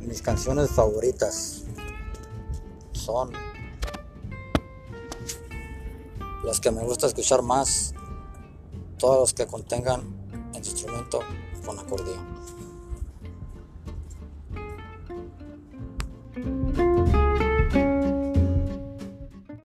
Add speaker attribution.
Speaker 1: mis canciones favoritas son las que me gusta escuchar más, todas las que contengan el instrumento con acordeón.